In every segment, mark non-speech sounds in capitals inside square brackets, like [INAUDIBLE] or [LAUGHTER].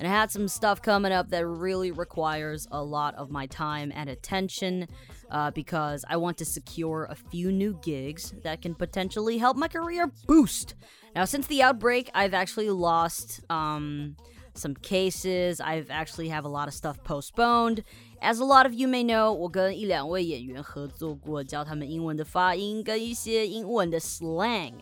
and I had some stuff coming up that really requires a lot of my time and attention uh, because I want to secure a few new gigs that can potentially help my career boost. Now, since the outbreak, I've actually lost um, some cases. I've actually have a lot of stuff postponed. As a lot of you may know, 我跟一两位演员合作过，教他们英文的发音跟一些英文的 slang，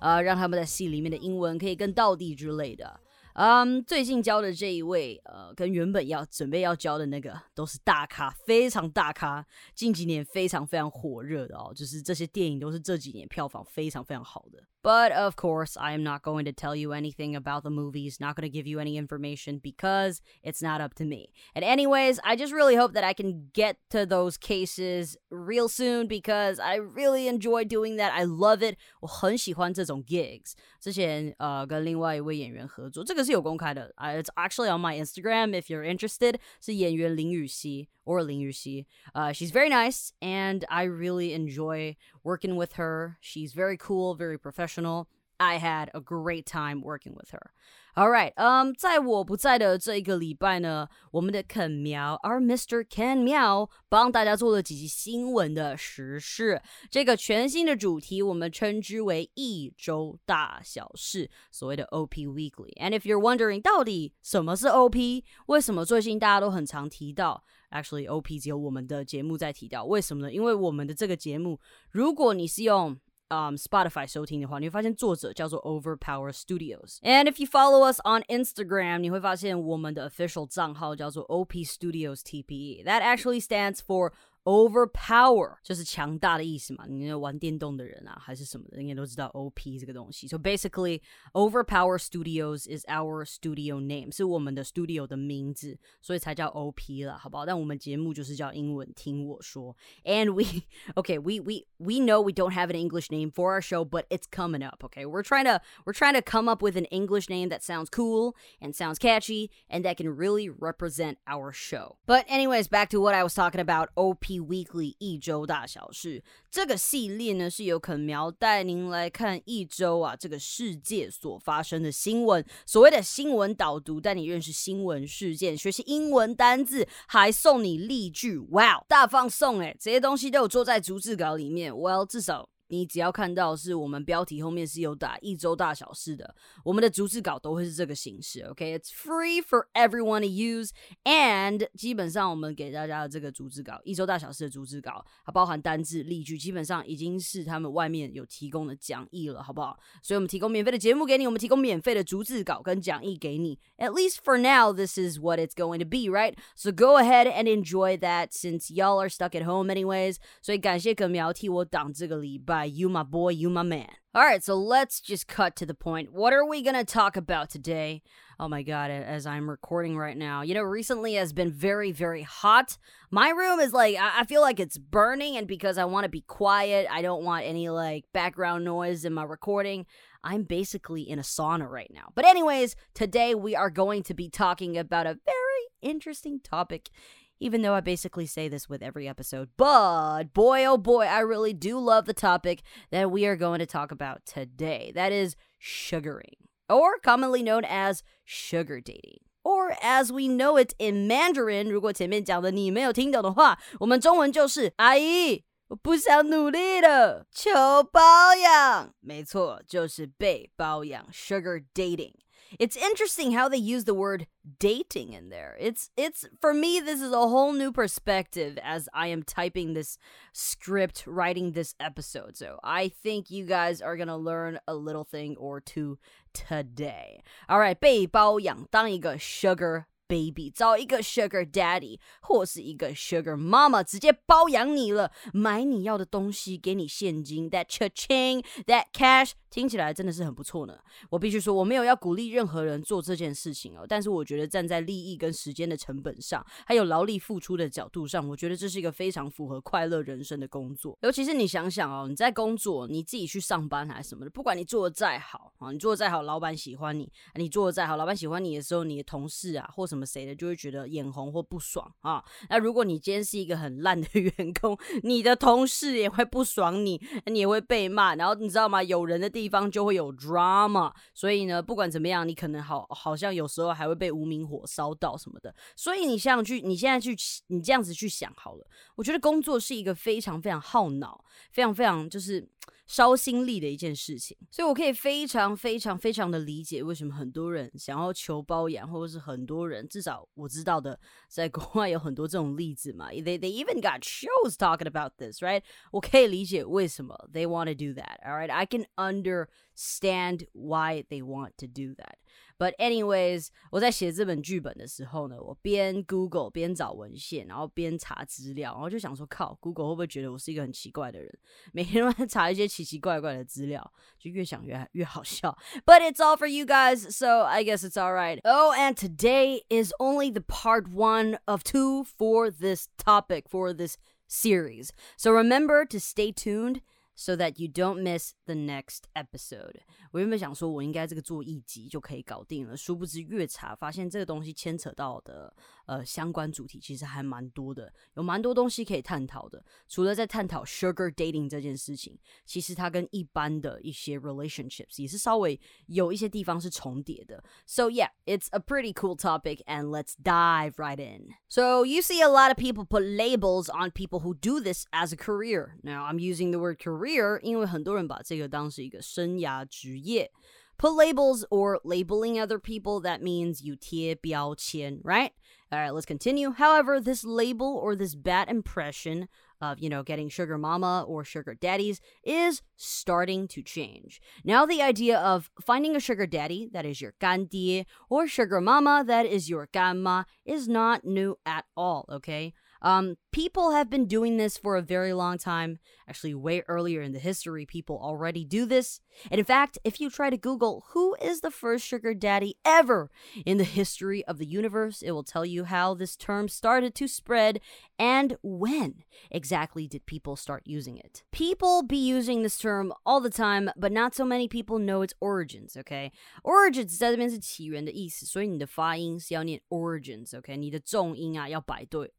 呃，让他们在戏里面的英文可以更到地之类的。 嗯，最近教的这一位，呃，跟原本要准备要教的那个都是大咖，非常大咖，近几年非常非常火热的哦，就是这些电影都是这几年票房非常非常好的。But of course, I am not going to tell you anything about the movies, not going to give you any information because it's not up to me. And, anyways, I just really hope that I can get to those cases real soon because I really enjoy doing that. I love it. 我很喜欢这种 gigs. 之前呃跟另外一位演员合作，这个 是有公开的。Uh, it's actually on my Instagram if you're interested. 是演员林雨熙 or 林雨熙. Uh, she's very nice and I really enjoy working with her. She's very cool, very professional. I had a great time working with her. All right, 嗯、um,，在我不在的这一个礼拜呢，我们的肯苗，our Mr. Ken 苗，帮大家做了几集新闻的时事。这个全新的主题，我们称之为一周大小事，所谓的 OP Weekly。And if you're wondering，到底什么是 OP？为什么最近大家都很常提到？Actually, OP 只有我们的节目在提到，为什么呢？因为我们的这个节目，如果你是用 um, Spotify 收听的话，你会发现作者叫做 Overpower Studios。And if you follow us on Instagram，你会发现我们的 official 账号叫做 OP Studios TPE。That actually stands for overpower 就是强大的意思嘛。你玩电动的人啊，还是什么的，应该都知道 OP 这个东西。So basically, Overpower Studios is our studio name，是我们的 studio 的名字，所以才叫 OP 了，好不好？但我们节目就是叫英文听我说。And we, [LAUGHS] okay, we we [LAUGHS] we know we don't have an English name for our show, but it's coming up. Okay, we're trying to we're trying to come up with an English name that sounds cool and sounds catchy and that can really represent our show. But anyways, back to what I was talking about. OP Weekly 一周大小事。这个系列呢，是由肯苗带您来看一周啊这个世界所发生的新闻，所谓的新闻导读，带你认识新闻事件，学习英文单字，还送你例句，哇，大放送诶，这些东西都有做在逐字稿里面，Well，至少。你只要看到是我们标题后面是有打一周大小事的，我们的逐字稿都会是这个形式。OK，it's、okay? free for everyone to use，and 基本上我们给大家的这个逐字稿，一周大小事的逐字稿，它包含单字、例句，基本上已经是他们外面有提供的讲义了，好不好？所以我们提供免费的节目给你，我们提供免费的逐字稿跟讲义给你。At least for now, this is what it's going to be, right? So go ahead and enjoy that since y'all are stuck at home anyways. 所以感谢耿苗替我挡这个礼拜。 You my boy, you my man. All right, so let's just cut to the point. What are we to talk about today? Oh my god, as I'm recording right now. You know, recently has been very, very hot. My room is like, I feel like it's burning, and because I want to be quiet, I don't want any like background noise in my recording. I'm basically in a sauna right now. But, anyways, today we are going to be talking about a very interesting topic even though I basically say this with every episode. But boy, oh boy, I really do love the topic that we are going to talk about today. That is sugaring, or commonly known as sugar dating. Or as we know it in Mandarin，如果前面讲的你没有听懂的话，我们中文就是阿姨，我不想努力了，求包养。没错，就是被包养，sugar dating。 it's interesting how they use the word dating in there. It's it's for me this is a whole new perspective as I am typing this script writing this episode. So I think you guys are going to learn a little thing or two today. All right, 被包养当一个 sugar baby，找一个 sugar daddy 或是一个 sugar mama，直接包养你了，买你要的东西，给你现金，that cha-ching that cash，听起来真的是很不错呢。我必须说，我没有要鼓励任何人做这件事情哦，但是我觉得站在利益跟时间的成本上，还有劳力付出的角度上，我觉得这是一个非常符合快乐人生的工作。尤其是你想想哦，你在工作，你自己去上班还是什么的，不管你做的再好啊，你做的再好，老板喜欢你，你做的再好，老板喜欢你的时候，你的同事啊或什么什么谁的就会觉得眼红或不爽啊。那如果你今天是一个很烂的 [LAUGHS] 员工，你的同事也会不爽你，你也会被骂。然后你知道吗？有人的地方就会有 drama。所以呢，不管怎么样，你可能好好像有时候还会被无名火烧到什么的。所以你想去，你现在去，你这样子去想好了。我觉得工作是一个非常非常耗脑、非常非常就是。烧心力的一件事情，所以我可以非常非常非常的理解为什么很多人想要求包养，或者是很多人至少我知道的，在国外有很多这种例子嘛。They they even got shows talking about this, right？我可以理解为什么 they want to do that. All right, I can understand why they want to do that. But anyways，我在写这本剧本的时候呢，我边 Google 边找文献，然后边查资料，然后就想说，靠，Google 会不会觉得我是一个很奇怪的人？每天都在查一些奇奇怪怪的资料，就越想越越好笑。But [LAUGHS] it's all for you guys, so I guess it's all right. Oh, and today is only the part one of two for this topic for this series. So remember to stay tuned So that you don't miss the next episode。我原本想说，我应该这个做一集就可以搞定了，殊不知越查发现这个东西牵扯到的呃相关主题其实还蛮多的，有蛮多东西可以探讨的。除了在探讨 sugar dating 这件事情，其实它跟一般的一些 relationships 也是稍微有一些地方是重叠的。So yeah, it's a pretty cool topic, and let's dive right in. So you see a lot of people put labels on people who do this as a career. Now I'm using the word career career，因为很多人把这个当是一个生涯职业。Put labels or labeling other people, that means you 贴标签, right? All right, let's continue. However, this label or this bad impression of, you know, getting sugar mama or sugar daddies is starting to change. Now, the idea of finding a sugar daddy, that is your candy or sugar mama, that is your grandma, is not new at all, okay? Um, people have been doing this for a very long time. Actually, way earlier in the history, people already do this. And in fact, if you try to Google who is the first sugar daddy ever in the history of the universe, it will tell you how this term started to spread and when exactly did people start using it. People be using this term all the time, but not so many people know its origins, okay? Origins 在这边是起源的意思，所以你的发音是要念 origins，OK？、Okay? 你的重音啊要摆对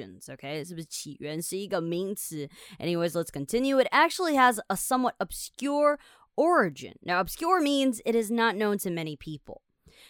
origins，OK？、Okay? 是不是起源是一个名词？Anyways, let's continue. It actually has a somewhat obscure origin. Now, obscure means it is not known to many people.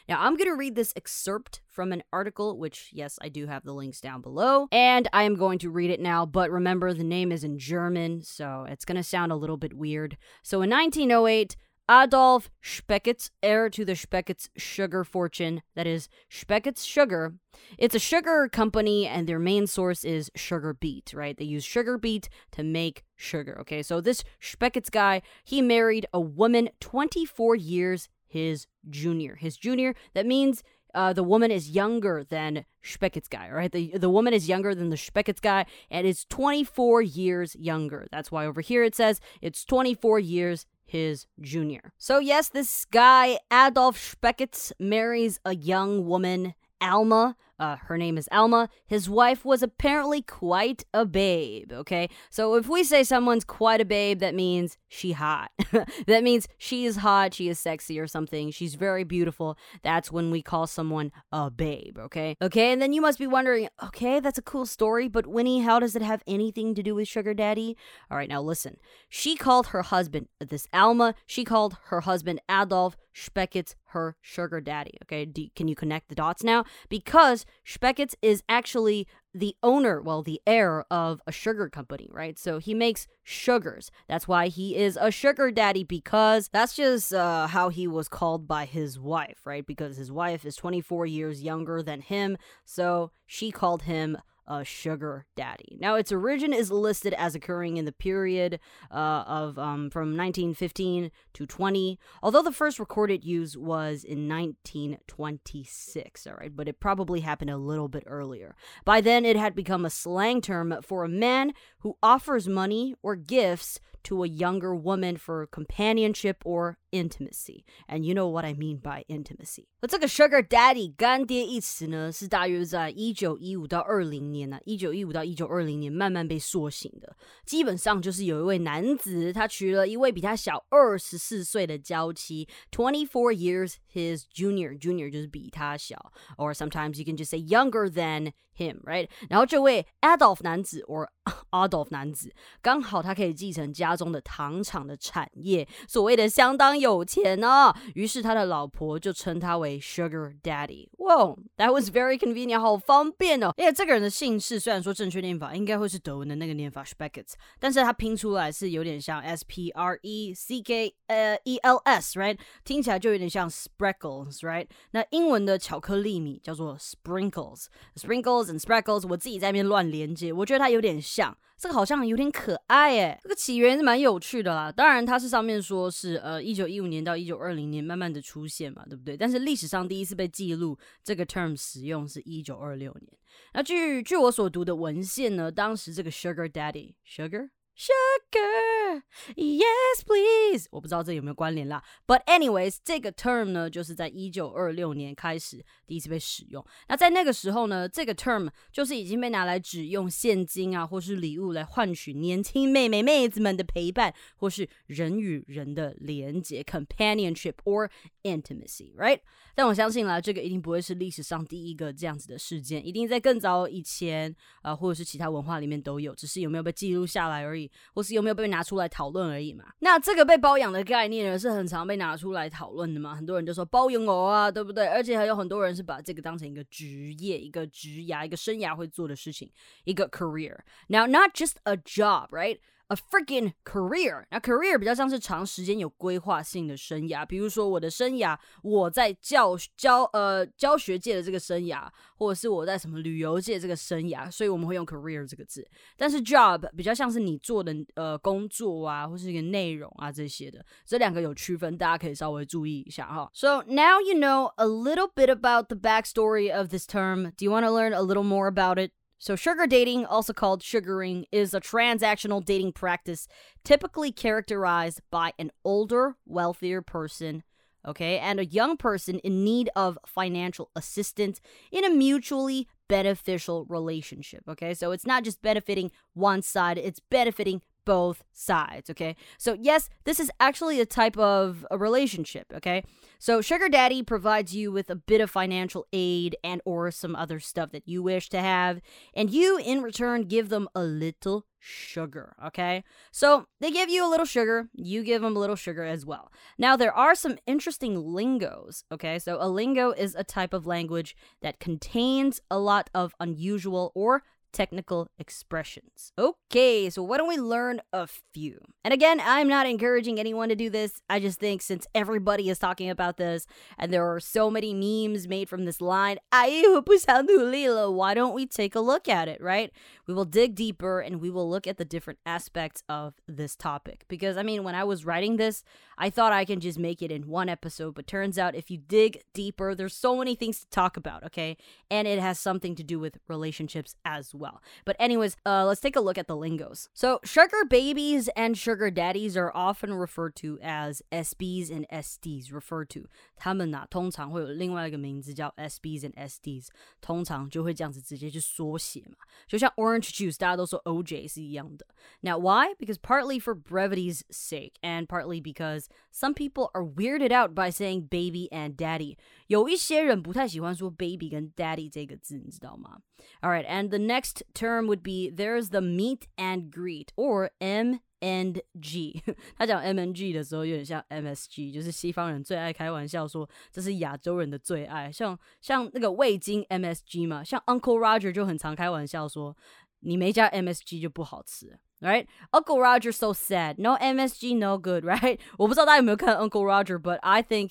Now, I'm going to read this excerpt from an article, which, yes, I do have the links down below, and I am going to read it now. But remember, the name is in German, so it's going to sound a little bit weird. So, in 1908, Adolf Specket's heir to the Specket's sugar fortune, that is, Specket's Sugar. It's a sugar company, and their main source is sugar beet, right? They use sugar beet to make sugar, okay? So this Specket's guy, he married a woman 24 years his junior. His junior, that means uh, the woman is younger than Specket's guy, right? The, the woman is younger than the Specket's guy and is 24 years younger. That's why over here it says it's 24 years his junior. So, yes, this guy, Adolf Specketz, marries a young woman, Alma, uh, her name is Alma. His wife was apparently quite a babe, okay? So if we say someone's quite a babe, that means she hot. [LAUGHS] that means she is hot, she is sexy or something. She's very beautiful. That's when we call someone a babe, okay? Okay, and then you must be wondering, okay, that's a cool story, but Winnie, how does it have anything to do with Sugar Daddy? All right, now listen. She called her husband, this Alma, she called her husband Adolf Specket's her sugar daddy. Okay, Do, can you connect the dots now? Because Specket's is actually the owner, well, the heir of a sugar company, right? So he makes sugars. That's why he is a sugar daddy because that's just uh, how he was called by his wife, right? Because his wife is 24 years younger than him, so she called him a sugar daddy. Now, its origin is listed as occurring in the period uh, of um, from 1915 to 20, although the first recorded use was in 1926. All right, but it probably happened a little bit earlier. By then, it had become a slang term for a man who offers money or gifts to a younger woman for companionship or intimacy. And you know what I mean by intimacy. 而这个 sugar daddy 干爹一词呢，是大约在一九一五到二零年 一九一五到一九二零年慢慢被塑形的。基本上就是有一位男子，他娶了一位比他小二十四岁的娇妻，twenty four years his junior junior 就是比他小，or sometimes you can just say younger than him, right？然后这位 [LAUGHS] Adolf 男子 or Adolf 男子，刚好他可以继承家中的糖厂的产业，所谓的相当有钱哦。于是他的老婆就称他为 Sugar Daddy。哇，That was very convenient，好方便哦。因为这个人的姓氏虽然说正确念法应该会是德文的那个念法 Speckets，但是他拼出来是有点像 S P R E C K 呃 E L S，right？听起来就有点像 Sprinkles，right？那英文的巧克力米叫做 Sprinkles，Sprinkles Sprinkles，我自己在那边乱连接，我觉得它有点像。这个好像有点可爱诶，这个起源是蛮有趣的啦。当然，它是上面说是呃一九一五年到一九二零年慢慢的出现嘛，对不对？但是历史上第一次被记录这个 term 使用是一九二六年。那据据我所读的文献呢，当时这个 sugar daddy sugar。Sugar, yes please，我不知道这有没有关联啦。But anyways，这个 term 呢，就是在一九二六年开始第一次被使用。那在那个时候呢，这个 term 就是已经被拿来只用现金啊，或是礼物来换取年轻妹妹妹子们的陪伴，或是人与人的连结 （companionship or intimacy），right？但我相信啦，这个一定不会是历史上第一个这样子的事件，一定在更早以前啊，或者是其他文化里面都有，只是有没有被记录下来而已。或是有没有被拿出来讨论而已嘛？那这个被包养的概念呢，是很常被拿出来讨论的嘛？很多人就说包养我啊，对不对？而且还有很多人是把这个当成一个职业、一个职涯、一个生涯会做的事情，一个 career。Now, not just a job, right? a freaking career。那 career 比较像是长时间有规划性的生涯，比如说我的生涯，我在教教呃教学界的这个生涯，或者是我在什么旅游界这个生涯，所以我们会用 career 这个字。但是 job 比较像是你做的呃工作啊，或是一个内容啊这些的，这两个有区分，大家可以稍微注意一下哈。So now you know a little bit about the backstory of this term. Do you want to learn a little more about it? So, sugar dating, also called sugaring, is a transactional dating practice typically characterized by an older, wealthier person, okay, and a young person in need of financial assistance in a mutually beneficial relationship, okay? So, it's not just benefiting one side, it's benefiting both sides, okay? So, yes, this is actually a type of a relationship, okay? So, sugar daddy provides you with a bit of financial aid and or some other stuff that you wish to have, and you in return give them a little sugar, okay? So, they give you a little sugar, you give them a little sugar as well. Now, there are some interesting lingos, okay? So, a lingo is a type of language that contains a lot of unusual or technical expressions. Okay, so why don't we learn a few? And again, I'm not encouraging anyone to do this. I just think since everybody is talking about this and there are so many memes made from this line, why don't we take a look at it, right? We will dig deeper and we will look at the different aspects of this topic. Because I mean, when I was writing this, I thought I can just make it in one episode, but turns out if you dig deeper, there's so many things to talk about, okay? And it has something to do with relationships as well But anyways, uh, let's take a look at the lingos. So sugar babies and sugar daddies are often referred to as SBs and SDs. Referred to 他们呐、啊，通常会有另外一个名字叫 SBs and SDs，通常就会这样子直接去缩写嘛，就像 orange juice 大家都说 OJ 是一样的。Now why? Because partly for brevity's sake, and partly because some people are weirded out by saying baby and daddy. 有一些人不太喜欢说 baby 跟 daddy 这个字，你知道吗？All right, and the next term would be there's the meet and greet or M and G。他讲 M [LAUGHS] and G 的时候有点像 MSG，就是西方人最爱开玩笑说这是亚洲人的最爱，像像那个味精 MSG 嘛，像 Uncle Roger 就很常开玩笑说你没加 MSG 就不好吃。right? Uncle Roger so sad. No MSG, no good, right? 我不知道大家有没有看 Uncle Roger, but I think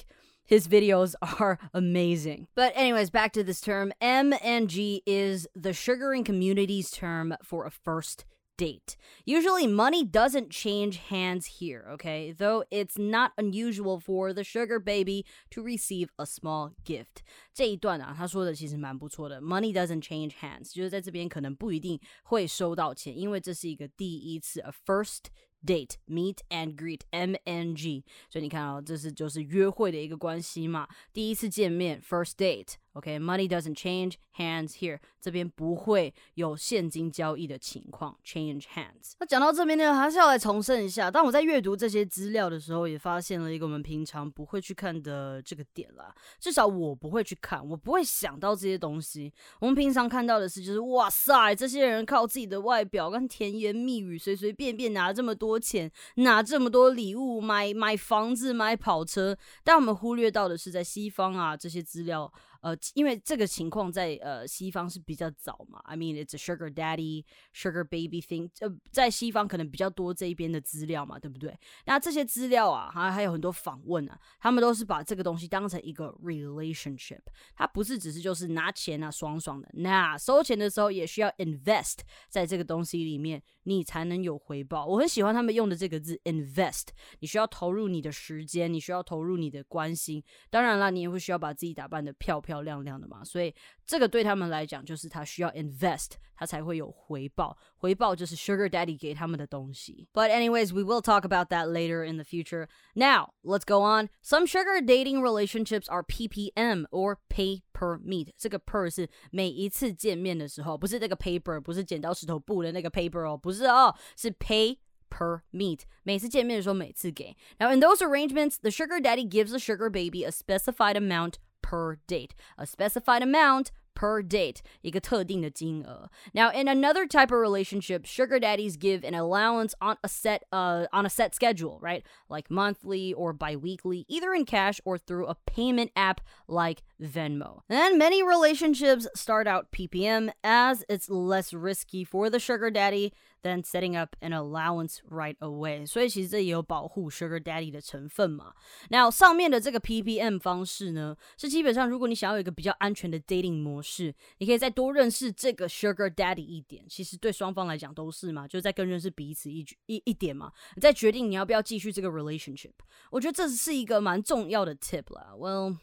His videos [LAUGHS] are amazing. But, anyways, back to this term. MNG is the sugaring community's term for a first date. Usually, money doesn't change hands here, okay? Though it's not unusual for the sugar baby to receive a small gift. 这一段啊，他说的其实蛮不错的。Money doesn't change hands，就是在这边可能不一定会收到钱，因为这是一个第一次，a first date meet and greet M N G，所以你看哦，这是就是约会的一个关系嘛，第一次见面 first date。OK，money doesn't change hands here，这边不会有现金交易的情况，change hands。那讲到这边呢，还是要来重申一下，当我在阅读这些资料的时候，也发现了一个我们平常不会去看的这个点啦。至少我不会去看，我不会想到这些东西。我们平常看到的是，就是哇塞，这些人靠自己的外表跟甜言蜜语，随随便便拿这么多钱，拿这么多礼物，买买房子，买跑车。但我们忽略到的是，在西方啊，这些资料。呃，因为这个情况在呃西方是比较早嘛，I mean it's a sugar daddy, sugar baby thing，呃，在西方可能比较多这一边的资料嘛，对不对？那这些资料啊，还还有很多访问啊，他们都是把这个东西当成一个 relationship，它不是只是就是拿钱啊爽爽的，那收钱的时候也需要 invest 在这个东西里面。你才能有回报。我很喜欢他们用的这个字 invest，你需要投入你的时间，你需要投入你的关心。当然了，你也会需要把自己打扮的漂漂亮亮的嘛。所以这个对他们来讲，就是他需要 invest，他才会有回报。回报就是 sugar daddy 给他们的东西。But anyways, we will talk about that later in the future. Now let's go on. Some sugar dating relationships are PPM or pay per meet。这个 per 是每一次见面的时候，不是那个 paper，不是剪刀石头布的那个 paper 哦，不是哦，是 pay per meet。每次见面的时候，每次给。Now in those arrangements, the sugar daddy gives the sugar baby a specified amount per date. A specified amount per date, 一个特定的金额. Now, in another type of relationship, sugar daddies give an allowance on a set uh on a set schedule, right? Like monthly or biweekly, either in cash or through a payment app like Venmo. And many relationships start out PPM as it's less risky for the sugar daddy than setting up an allowance right away。所以其实这也有保护 Sugar Daddy 的成分嘛。Now 上面的这个 PPM 方式呢，是基本上如果你想要有一个比较安全的 dating 模式，你可以再多认识这个 Sugar Daddy 一点。其实对双方来讲都是嘛，就是在更认识彼此一一一点嘛，再决定你要不要继续这个 relationship。我觉得这是一个蛮重要的 tip 啦。Well,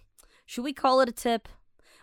should we call it a tip?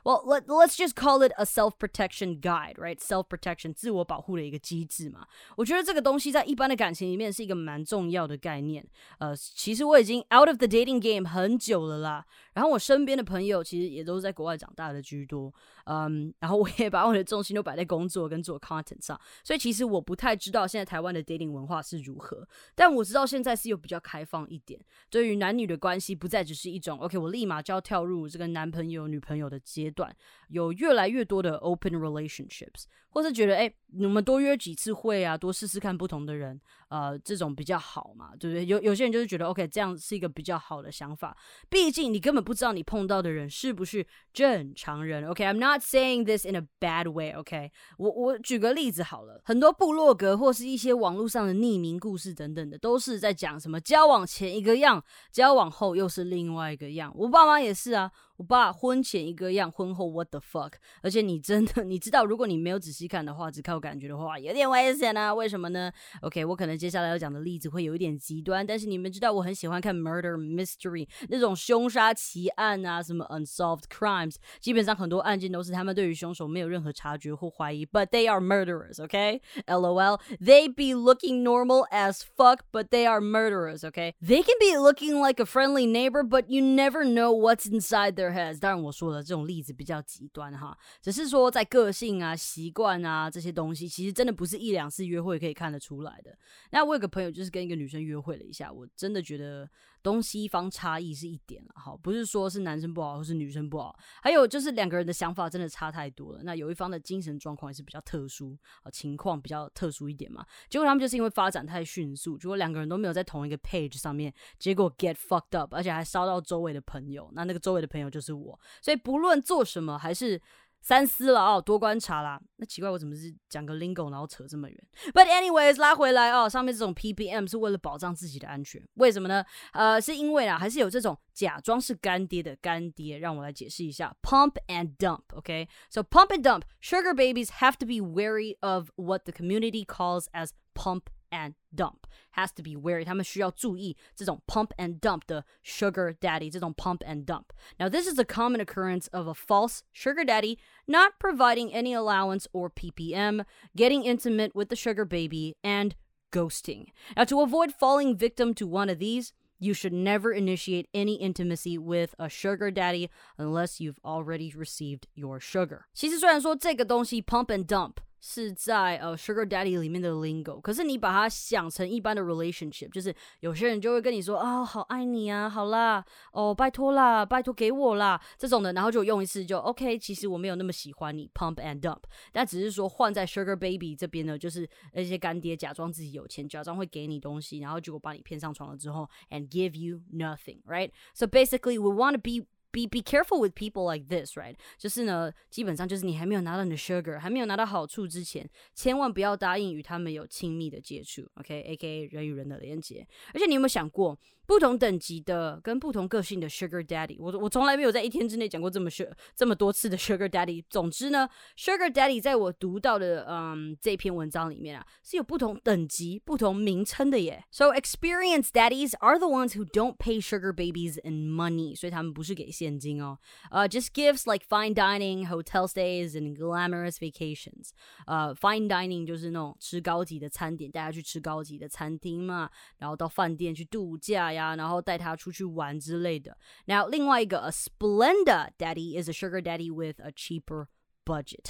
Well, let let's just call it a self protection guide, right? Self protection 自我保护的一个机制嘛。我觉得这个东西在一般的感情里面是一个蛮重要的概念。呃，其实我已经 out of the dating game 很久了啦。然后我身边的朋友其实也都是在国外长大的居多。嗯，然后我也把我的重心都摆在工作跟做 content 上，所以其实我不太知道现在台湾的 dating 文化是如何，但我知道现在是有比较开放一点，对于男女的关系不再只是一种 OK，我立马就要跳入这个男朋友女朋友的阶段，有越来越多的 open relationships。或是觉得，哎，我们多约几次会啊，多试试看不同的人，呃，这种比较好嘛，对不对？有有些人就是觉得，OK，这样是一个比较好的想法。毕竟你根本不知道你碰到的人是不是正常人。OK，I'm not saying this in a bad way。OK，我我举个例子好了，很多部落格或是一些网络上的匿名故事等等的，都是在讲什么交往前一个样，交往后又是另外一个样。我爸妈也是啊。我爸婚前一个样，婚后 what the fuck？而且你真的你知道，如果你没有仔细看的话，只靠感觉的话，有点危险啊！为什么呢？OK，我可能接下来要讲的例子会有一点极端，但是你们知道我很喜欢看 murder mystery 那种凶杀奇案啊，什么 unsolved crimes，基本上很多案件都是他们对于凶手没有任何察觉或怀疑，but they are murderers。OK，LOL，they be looking normal as fuck, but they are murderers。OK，they can be looking like a friendly neighbor, but you never know what's inside their 当然我说的这种例子比较极端哈，只是说在个性啊、习惯啊这些东西，其实真的不是一两次约会可以看得出来的。那我有个朋友就是跟一个女生约会了一下，我真的觉得。东西方差异是一点了，好，不是说是男生不好或是女生不好，还有就是两个人的想法真的差太多了。那有一方的精神状况也是比较特殊，啊，情况比较特殊一点嘛。结果他们就是因为发展太迅速，结果两个人都没有在同一个 page 上面，结果 get fucked up，而且还烧到周围的朋友。那那个周围的朋友就是我，所以不论做什么还是。三思了哦，多观察啦。那奇怪，我怎么是讲个 lingo，然后扯这么远？But anyways，拉回来哦，上面这种 ppm 是为了保障自己的安全，为什么呢？呃，是因为啊，还是有这种假装是干爹的干爹。让我来解释一下，pump and dump。OK，so pump and dump，sugar babies have to be wary of what the community calls as pump and dump has to be wary. 他们需要注意这种 pump and dump 的 sugar daddy，这种 pump and dump. Now this is a common occurrence of a false sugar daddy not providing any allowance or PPM, getting intimate with the sugar baby, and ghosting. Now to avoid falling victim to one of these, you should never initiate any intimacy with a sugar daddy unless you've already received your sugar. 其实虽然说这个东西 pump and dump 是在呃 Sugar Daddy 里面的 lingo，可是你把它想成一般的 relationship，就是有些人就会跟你说啊，好爱你啊，好啦，哦，拜托啦，拜托给我啦，这种的，然后就用一次就 OK，其实我没有那么喜欢你，pump and dump，但只是说换在 Sugar Baby 这边呢，就是那些干爹假装自己有钱，假装会给你东西，然后结果把你骗上床了之后，and give you nothing，right？So basically we want to be be be careful with people like this, right？就是呢，基本上就是你还没有拿到你的 sugar，还没有拿到好处之前，千万不要答应与他们有亲密的接触，OK？A.K.A. 人与人的连接。而且你有没有想过？不同等级的跟不同个性的 Sugar Daddy，我我从来没有在一天之内讲过这么 s 这么多次的 Sugar Daddy。总之呢，Sugar Daddy 在我读到的嗯这篇文章里面啊，是有不同等级、不同名称的耶。So experienced daddies are the ones who don't pay sugar babies in money，所以他们不是给现金哦。呃，just gifts like fine dining, hotel stays, and glamorous vacations。呃，fine dining 就是那种吃高级的餐点，大家去吃高级的餐厅嘛，然后到饭店去度假。呀，然后带他出去玩之类的。Now，另外一个 a Splenda daddy is a sugar daddy with a cheaper budget。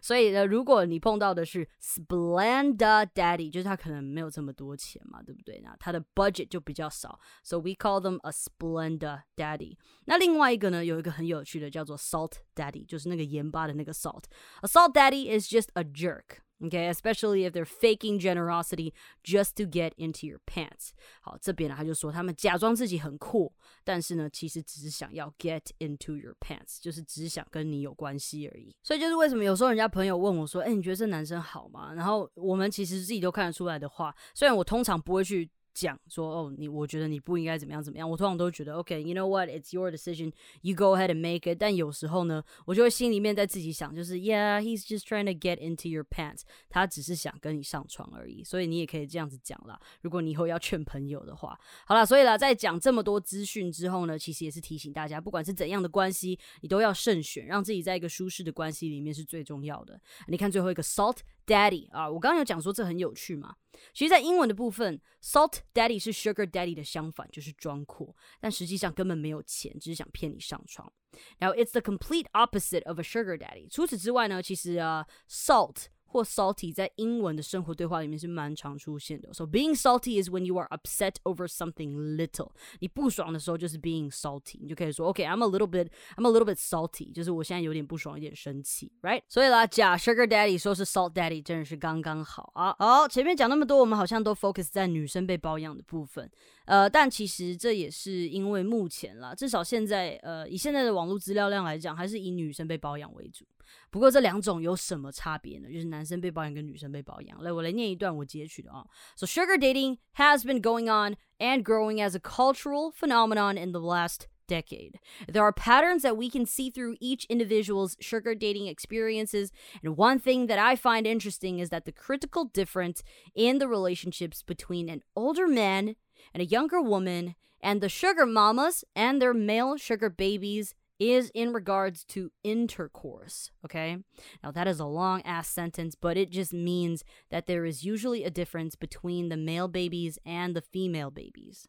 所以呢，如果你碰到的是 Splenda daddy，就是他可能没有这么多钱嘛，对不对？那他的 budget [LAUGHS] 就比较少，so we call them a Splenda daddy。那另外一个呢，有一个很有趣的叫做 Salt daddy，就是那个盐巴的那个 salt。A salt daddy is just a jerk。 Okay, especially if they're faking generosity just to get into your pants。好，这边呢他就说他们假装自己很酷，但是呢其实只是想要 get into your pants，就是只想跟你有关系而已。所以就是为什么有时候人家朋友问我说，哎，你觉得这男生好吗？然后我们其实自己都看得出来的话，虽然我通常不会去。讲说哦，你我觉得你不应该怎么样怎么样。我通常都觉得，OK，you、know what，it's your decision，you go ahead and make it。但有时候呢，我就会心里面在自己想，就是，Yeah，he's just trying to get into your pants，他只是想跟你上床而已。所以你也可以这样子讲啦。如果你以后要劝朋友的话，好了，所以啦，在讲这么多资讯之后呢，其实也是提醒大家，不管是怎样的关系，你都要慎选，让自己在一个舒适的关系里面是最重要的。你看最后一个 salt。Daddy 啊，我刚刚有讲说这很有趣嘛。其实，在英文的部分，Salt Daddy 是 Sugar Daddy 的相反，就是装阔，但实际上根本没有钱，只是想骗你上床。Now it's the complete opposite of a Sugar Daddy。除此之外呢，其实啊，Salt 或 salty 在英文的生活对话里面是蛮常出现的。So being salty is when you are upset over something little。你不爽的时候就是 being salty，你就可以说 OK，I'm a little bit，I'm a little bit salty，就是我现在有点不爽，有点生气，right？所以啦，假 sugar daddy 说是 salt daddy 真的是刚刚好啊。好，前面讲那么多，我们好像都 focus 在女生被包养的部分。呃，但其实这也是因为目前啦，至少现在，呃，以现在的网络资料量来讲，还是以女生被包养为主。不过这两种有什么差别呢？就是男生被包养跟女生被包养。来，我来念一段我截取的啊。So sugar dating has been going on and growing as a cultural phenomenon in the last decade. There are patterns that we can see through each individual's sugar dating experiences, and one thing that I find interesting is that the critical difference in the relationships between an older man and a younger woman and the sugar mamas and their male sugar babies is in regards to intercourse. Okay. Now, that is a long ass sentence, but it just means that there is usually a difference between the male babies and the female babies.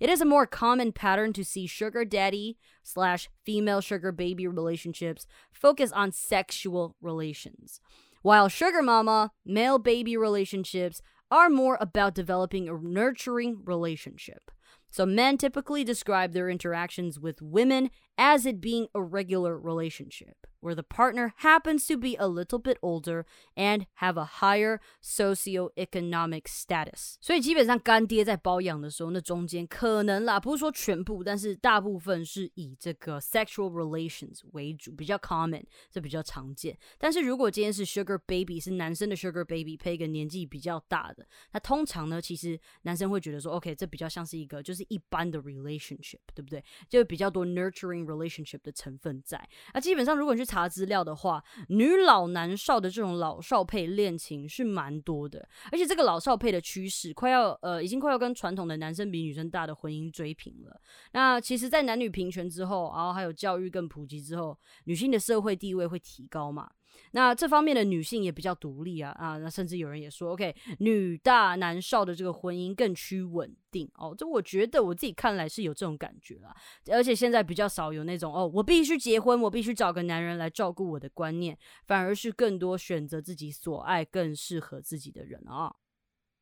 It is a more common pattern to see sugar daddy slash female sugar baby relationships focus on sexual relations, while sugar mama male baby relationships are more about developing a nurturing relationship. So men typically describe their interactions with women as it being a regular relationship where the partner happens to be a little bit older and have a higher socioeconomic status。所以基本上干爹在包养的时候，那中间可能啦，不是说全部，但是大部分是以这个 sexual relations 为主，比较 common，这比较常见。但是如果今天是 sugar baby，是男生的 sugar baby 配一个年纪比较大的，那通常呢，其实男生会觉得说，OK，这比较像是一个 就是一般的 relationship，对不对？就比较多 nurturing relationship 的成分在。那基本上如果你去查。查资料的话，女老男少的这种老少配恋情是蛮多的，而且这个老少配的趋势快要呃，已经快要跟传统的男生比女生大的婚姻追平了。那其实，在男女平权之后，然后还有教育更普及之后，女性的社会地位会提高嘛？那这方面的女性也比较独立啊啊，那甚至有人也说，OK，女大男少的这个婚姻更趋稳定哦。这我觉得我自己看来是有这种感觉啦，而且现在比较少有那种哦，我必须结婚，我必须找个男人来照顾我的观念，反而是更多选择自己所爱、更适合自己的人啊。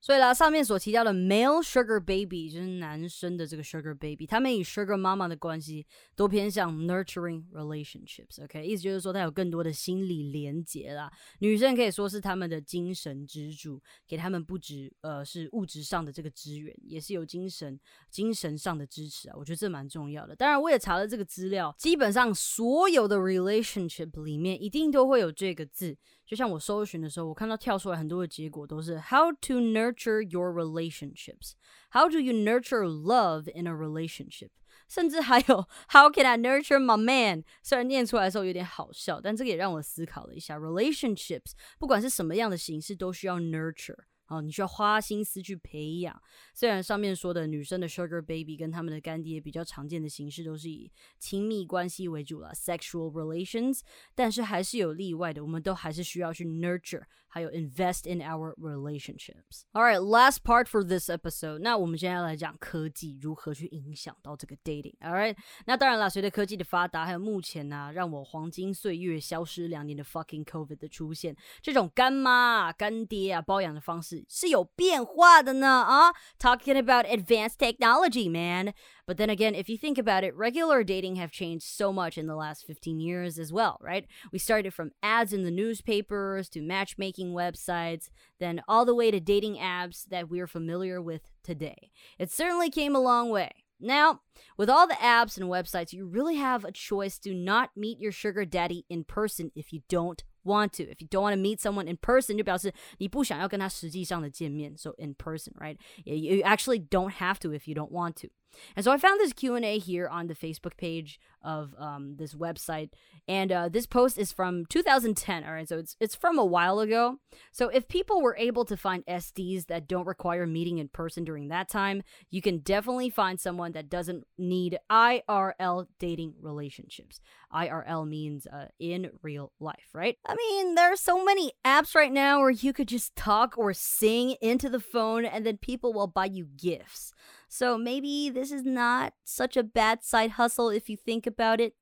所以啦，上面所提到的 male sugar baby 就是男生的这个 sugar baby，他们与 sugar 妈妈的关系都偏向 nurturing relationships。OK，意思就是说他有更多的心理连结啦。女生可以说是他们的精神支柱，给他们不止呃是物质上的这个资源，也是有精神精神上的支持啊。我觉得这蛮重要的。当然，我也查了这个资料，基本上所有的 relationship 里面一定都会有这个字。就像我搜寻的时候，我看到跳出来很多的结果都是 How to nurture your relationships? How do you nurture love in a relationship? 甚至还有 How can I nurture my man？虽然念出来的时候有点好笑，但这个也让我思考了一下，relationships 不管是什么样的形式，都需要 nurture。哦，你需要花心思去培养。虽然上面说的女生的 sugar baby 跟他们的干爹比较常见的形式都是以亲密关系为主了，sexual relations，但是还是有例外的，我们都还是需要去 nurture。还有 invest in our relationships. All right, last part for this episode. 那我们现在来讲科技如何去影响到这个 dating. All right，那当然了，随着科技的发达，还有目前呢、啊、让我黄金岁月消失两年的 fucking COVID 的出现，这种干妈啊、干爹啊包养的方式是有变化的呢啊。Talking about advanced technology, man. But then again, if you think about it, regular dating have changed so much in the last 15 years as well, right? We started from ads in the newspapers to matchmaking websites, then all the way to dating apps that we're familiar with today. It certainly came a long way. Now, with all the apps and websites, you really have a choice to not meet your sugar daddy in person if you don't want to. If you don't want to meet someone in person, 就表示你不想要跟他实际上的见面. So in person, right? You actually don't have to if you don't want to. And so I found this Q&A here on the Facebook page of um, this website. And uh, this post is from 2010. All right, so it's, it's from a while ago. So if people were able to find SDs that don't require meeting in person during that time, you can definitely find someone that doesn't need IRL dating relationships. IRL means uh, in real life, right? I mean, there are so many apps right now where you could just talk or sing into the phone and then people will buy you gifts. So maybe this is not such a bad side hustle if you think about it.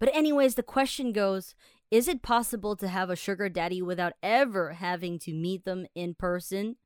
But, anyways, the question goes Is it possible to have a sugar daddy without ever having to meet them in person?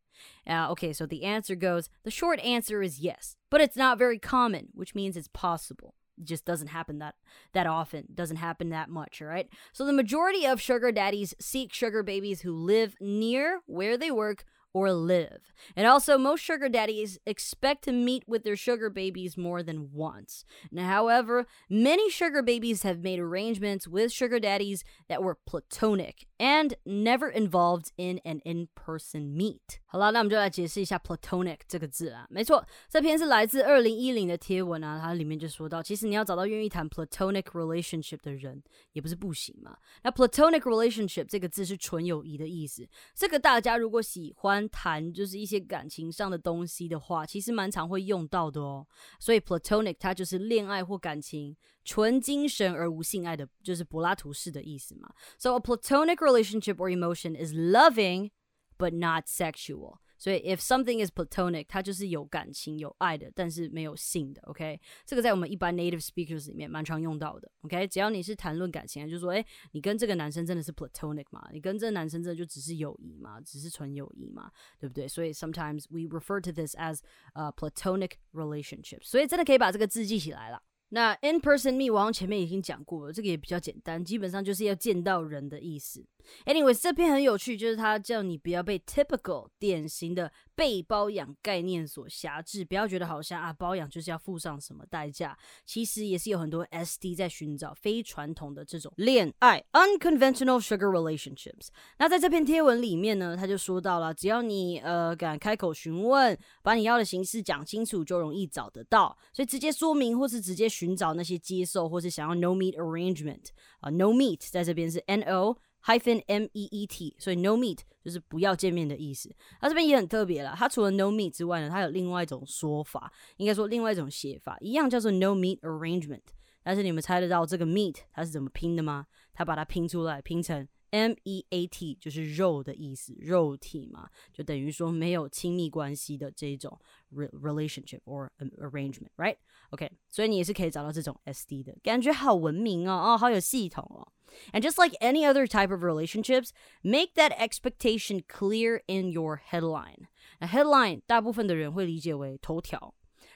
Uh, okay, so the answer goes the short answer is yes, but it's not very common, which means it's possible. It just doesn't happen that that often doesn't happen that much all right so the majority of sugar daddies seek sugar babies who live near where they work or live. And also, most sugar daddies expect to meet with their sugar babies more than once. Now, however, many sugar babies have made arrangements with sugar daddies that were platonic and never involved in an in-person meet. 好了，那我们就来解释一下 platonic 这个字啊。没错，这篇是来自二零一零的贴文啊，它里面就说到，其实你要找到愿意谈 platonic relationship 的人，也不是不行嘛。那 platonic relationship 这个字是纯友谊的意思，这个大家如果喜欢。谈就是一些感情上的东西的话，其实蛮常会用到的哦。所以 platonic 它就是恋爱或感情，纯精神而无性爱的，就是柏拉图式的意思嘛。So a platonic relationship or emotion is loving but not sexual. 所以，if something is platonic，它就是有感情、有爱的，但是没有性的。OK，这个在我们一般 native speakers 里面蛮常用到的。OK，只要你是谈论感情，就说，哎，你跟这个男生真的是 platonic 吗？你跟这个男生真的就只是友谊吗？只是纯友谊吗？对不对？所以，sometimes we refer to this as a platonic relationship。所以，真的可以把这个字记起来了。那 in person meet 我好像前面已经讲过了，这个也比较简单，基本上就是要见到人的意思。Anyways，这篇很有趣，就是他叫你不要被 typical 典型的被包养概念所辖制，不要觉得好像啊包养就是要付上什么代价，其实也是有很多 SD 在寻找非传统的这种恋爱 unconventional sugar relationships。那在这篇贴文里面呢，他就说到了，只要你呃敢开口询问，把你要的形式讲清楚，就容易找得到。所以直接说明或是直接寻找那些接受或是想要 no meet arrangement 啊，no meet 在这边是 N O。Hyphen m e e t，所以 no meet 就是不要见面的意思。它这边也很特别了，它除了 no meet 之外呢，它有另外一种说法，应该说另外一种写法，一样叫做 no meet arrangement。但是你们猜得到这个 meet 它是怎么拼的吗？它把它拼出来，拼成 m e a t，就是肉的意思，肉体嘛，就等于说没有亲密关系的这种 relationship or arrangement，right？OK，所以你也是可以找到这种 SD 的感觉，好文明哦，哦，好有系统哦。And just like any other type of relationships, make that expectation clear in your headline. A headline 大部分的人会理解为头条。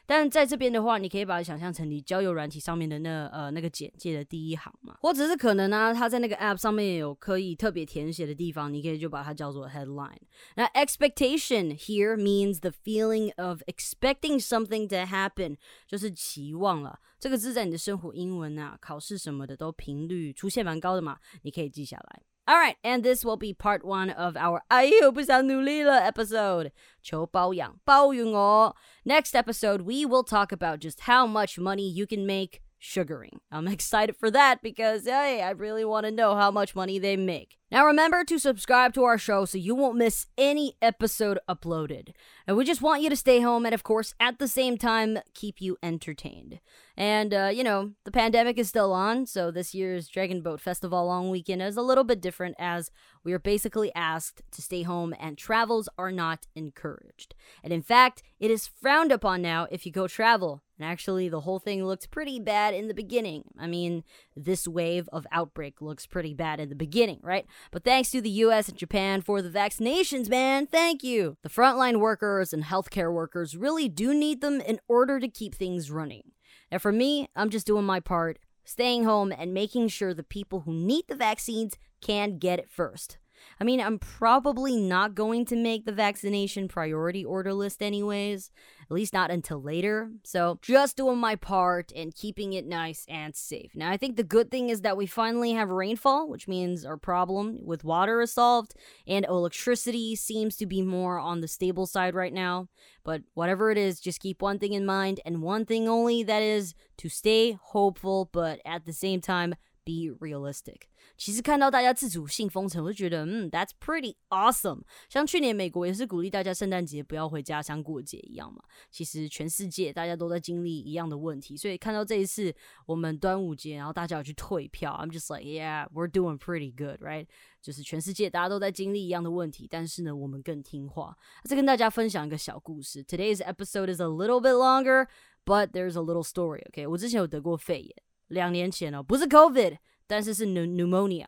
但在这边的话，你可以把它想象成你交友软体上面的那呃那个简介的第一行嘛，或者是可能呢，它在那个 app 上面有可以特别填写的地方，你可以就把它叫做 headline。那 expectation here means the feeling of expecting something to happen，就是期望了。这个字在你的生活英文啊、考试什么的都频率出现蛮高的嘛，你可以记下来。All right, and this will be part one of our 哎呦不想努力了 episode. 求包养包养我. Next episode, we will talk about just how much money you can make sugaring. I'm [LAUGHS] excited for that because hey, I really want to know how much money they make. Now remember to subscribe to our show so you won't miss any episode uploaded. And we just want you to stay home and of course at the same time keep you entertained. And uh, you know, the pandemic is still on, so this year's Dragon Boat Festival long weekend is a little bit different as we are basically asked to stay home and travels are not encouraged. And in fact, it is frowned upon now if you go travel and actually, the whole thing looked pretty bad in the beginning. I mean, this wave of outbreak looks pretty bad in the beginning, right? But thanks to the US and Japan for the vaccinations, man. Thank you. The frontline workers and healthcare workers really do need them in order to keep things running. Now, for me, I'm just doing my part, staying home and making sure the people who need the vaccines can get it first. I mean, I'm probably not going to make the vaccination priority order list anyways, at least not until later. So, just doing my part and keeping it nice and safe. Now, I think the good thing is that we finally have rainfall, which means our problem with water is solved, and electricity seems to be more on the stable side right now. But whatever it is, just keep one thing in mind and one thing only that is to stay hopeful, but at the same time, be realistic。其实看到大家自主性封城，我就觉得，嗯，That's pretty awesome。像去年美国也是鼓励大家圣诞节不要回家乡过节一样嘛。其实全世界大家都在经历一样的问题，所以看到这一次我们端午节，然后大家有去退票，I'm just like yeah we're doing pretty good right。就是全世界大家都在经历一样的问题，但是呢，我们更听话。再跟大家分享一个小故事。Today's episode is a little bit longer, but there's a little story. OK，我之前有得过肺炎。两年前哦，不是 COVID，但是是 pneumonia，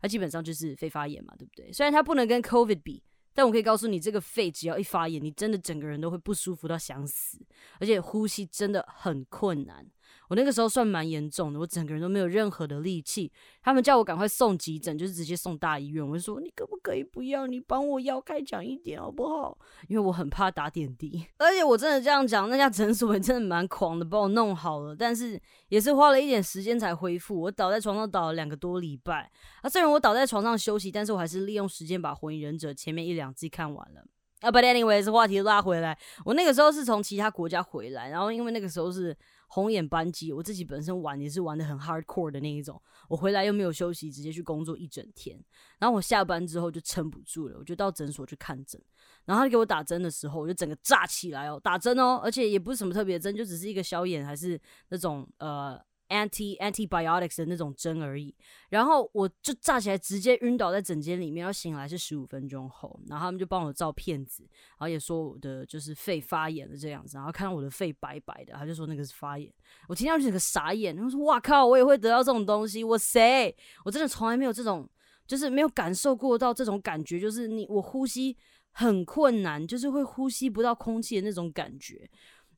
它基本上就是肺发炎嘛，对不对？虽然它不能跟 COVID 比。但我可以告诉你，这个肺只要一发炎，你真的整个人都会不舒服到想死，而且呼吸真的很困难。我那个时候算蛮严重的，我整个人都没有任何的力气。他们叫我赶快送急诊，就是直接送大医院。我就说你可不可以不要？你帮我药开讲一点好不好？因为我很怕打点滴。[LAUGHS] 而且我真的这样讲，那家诊所也真的蛮狂的，帮我弄好了，但是也是花了一点时间才恢复。我倒在床上倒了两个多礼拜。啊，虽然我倒在床上休息，但是我还是利用时间把《火影忍者》前面一两季看完了。啊，But anyways，话题拉回来，我那个时候是从其他国家回来，然后因为那个时候是红眼班机，我自己本身玩也是玩的很 hardcore 的那一种，我回来又没有休息，直接去工作一整天，然后我下班之后就撑不住了，我就到诊所去看诊，然后他给我打针的时候，我就整个炸起来哦，打针哦，而且也不是什么特别针，就只是一个消炎，还是那种呃。Anti antibiotics 的那种针而已，然后我就炸起来，直接晕倒在枕间里面。要醒来是十五分钟后，然后他们就帮我照片子，然后也说我的就是肺发炎了这样子，然后看到我的肺白白的，他就说那个是发炎。我听到就整个傻眼，他说：“哇靠，我也会得到这种东西？我谁？我真的从来没有这种，就是没有感受过到这种感觉，就是你我呼吸很困难，就是会呼吸不到空气的那种感觉。”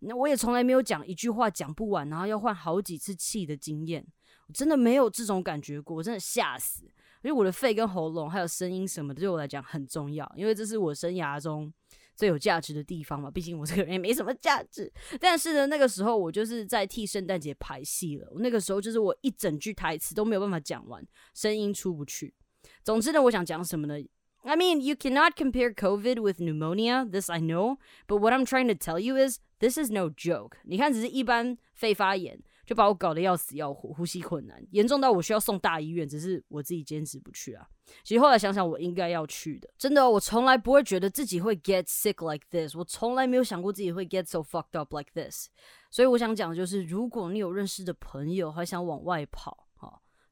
那我也从来没有讲一句话讲不完，然后要换好几次气的经验。我真的没有这种感觉过，我真的吓死。因为我的肺跟喉咙还有声音什么的，对我来讲很重要，因为这是我生涯中最有价值的地方嘛。毕竟我这个人也没什么价值。但是呢，那个时候我就是在替圣诞节排戏了。那个时候就是我一整句台词都没有办法讲完，声音出不去。总之呢，我想讲什么呢？I mean, you cannot compare COVID with pneumonia. This I know. But what I'm trying to tell you is, this is no joke. 你看，只是一般肺发炎。就把我搞得要死要活，呼吸困难，严重到我需要送大医院。只是我自己坚持不去啊。其实后来想想，我应该要去的。真的，我从来不会觉得自己会 get sick like this。我从来没有想过自己会 get so fucked up like this。所以我想讲的就是，如果你有认识的朋友还想往外跑。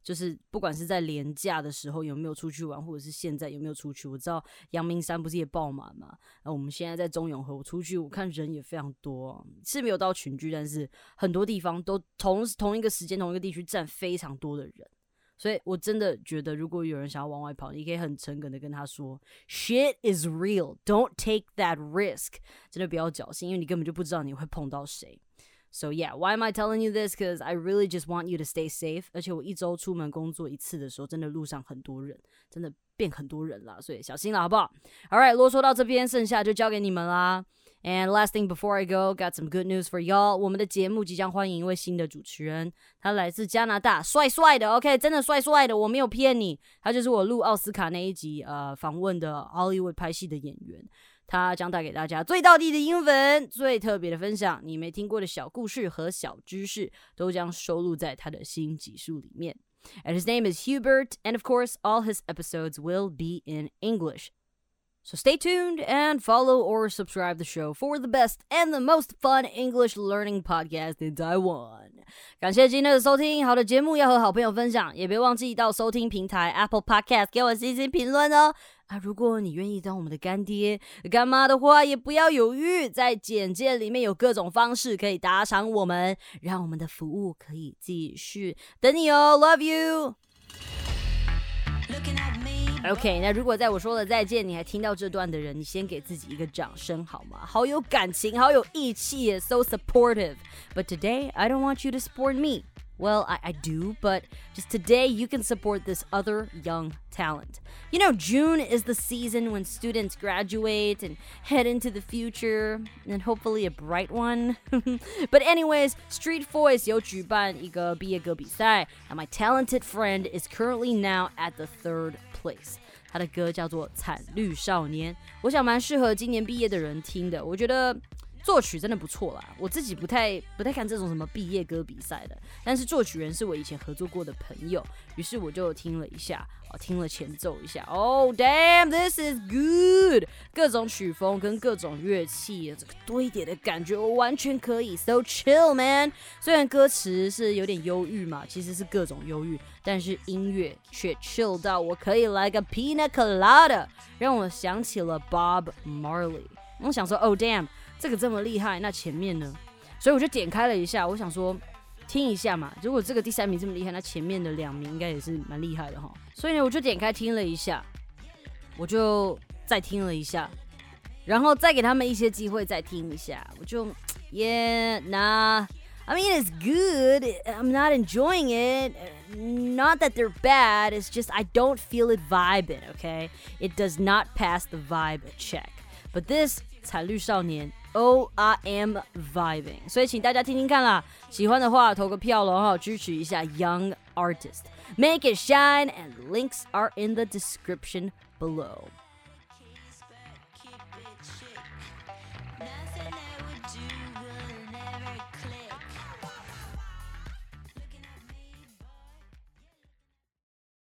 就是不管是在廉价的时候有没有出去玩，或者是现在有没有出去，我知道阳明山不是也爆满嘛？那我们现在在中永和，我出去我看人也非常多，是没有到群聚，但是很多地方都同同一个时间同一个地区站非常多的人，所以我真的觉得如果有人想要往外跑，你可以很诚恳的跟他说，shit is real，don't take that risk，真的不要侥幸，因为你根本就不知道你会碰到谁。So yeah, why am I telling you this? Because I really just want you to stay safe. 而且我一周出门工作一次的时候，真的路上很多人，真的变很多人了，所以小心了，好不好？All right，啰嗦到这边，剩下就交给你们啦。And last thing before I go, got some good news for y'all. 我们的节目即将欢迎一位新的主持人，他来自加拿大，帅帅的，OK，真的帅帅的，我没有骗你，他就是我录奥斯卡那一集呃访问的 Hollywood 拍戏的演员。他将带给大家最道地的英文、最特别的分享，你没听过的小故事和小知识，都将收录在他的新集数里面。And his name is Hubert, and of course, all his episodes will be in English. So stay tuned and follow or subscribe the show for the best and the most fun English learning podcast in Taiwan. 感谢今天的收听，好的节目要和好朋友分享，也别忘记到收听平台 Apple Podcast 给我星星评论哦。 啊，如果你愿意当我们的干爹干妈的话，也不要犹豫，在简介里面有各种方式可以打赏我们，让我们的服务可以继续等你哦。Love you。OK，那如果在我说了再见，你还听到这段的人，你先给自己一个掌声好吗？好有感情，好有义气，so supportive。But today I don't want you to support me. Well, I, I do, but just today you can support this other young talent. You know, June is the season when students graduate and head into the future, and hopefully a bright one. [LAUGHS] but anyways, StreetVoice 有举办一个毕业歌比赛，and my talented friend is currently now at the third place. 他的歌叫做《惨绿少年》，我想蛮适合今年毕业的人听的。我觉得作曲真的不错啦，我自己不太不太看这种什么毕业歌比赛的，但是作曲人是我以前合作过的朋友，于是我就听了一下，哦，听了前奏一下，Oh damn, this is good！各种曲风跟各种乐器，这个堆叠的感觉，我完全可以，so chill man。虽然歌词是有点忧郁嘛，其实是各种忧郁，但是音乐却 chill 到我可以来个 Pina Colada，让我想起了 Bob Marley。我想说，Oh damn！这个这么厉害，那前面呢？所以我就点开了一下，我想说听一下嘛。如果这个第三名这么厉害，那前面的两名应该也是蛮厉害的哈。所以呢，我就点开听了一下，我就再听了一下，然后再给他们一些机会再听一下。我就，Yeah, nah. I mean, it's good. I'm not enjoying it. Not that they're bad. It's just I don't feel it vibing. Okay, it does not pass the vibe check. But this 彩绿少年 O R M vibing，所以请大家听听看啦，喜欢的话投个票喽哈，支持一下 Young Artist，Make it shine，and links are in the description below。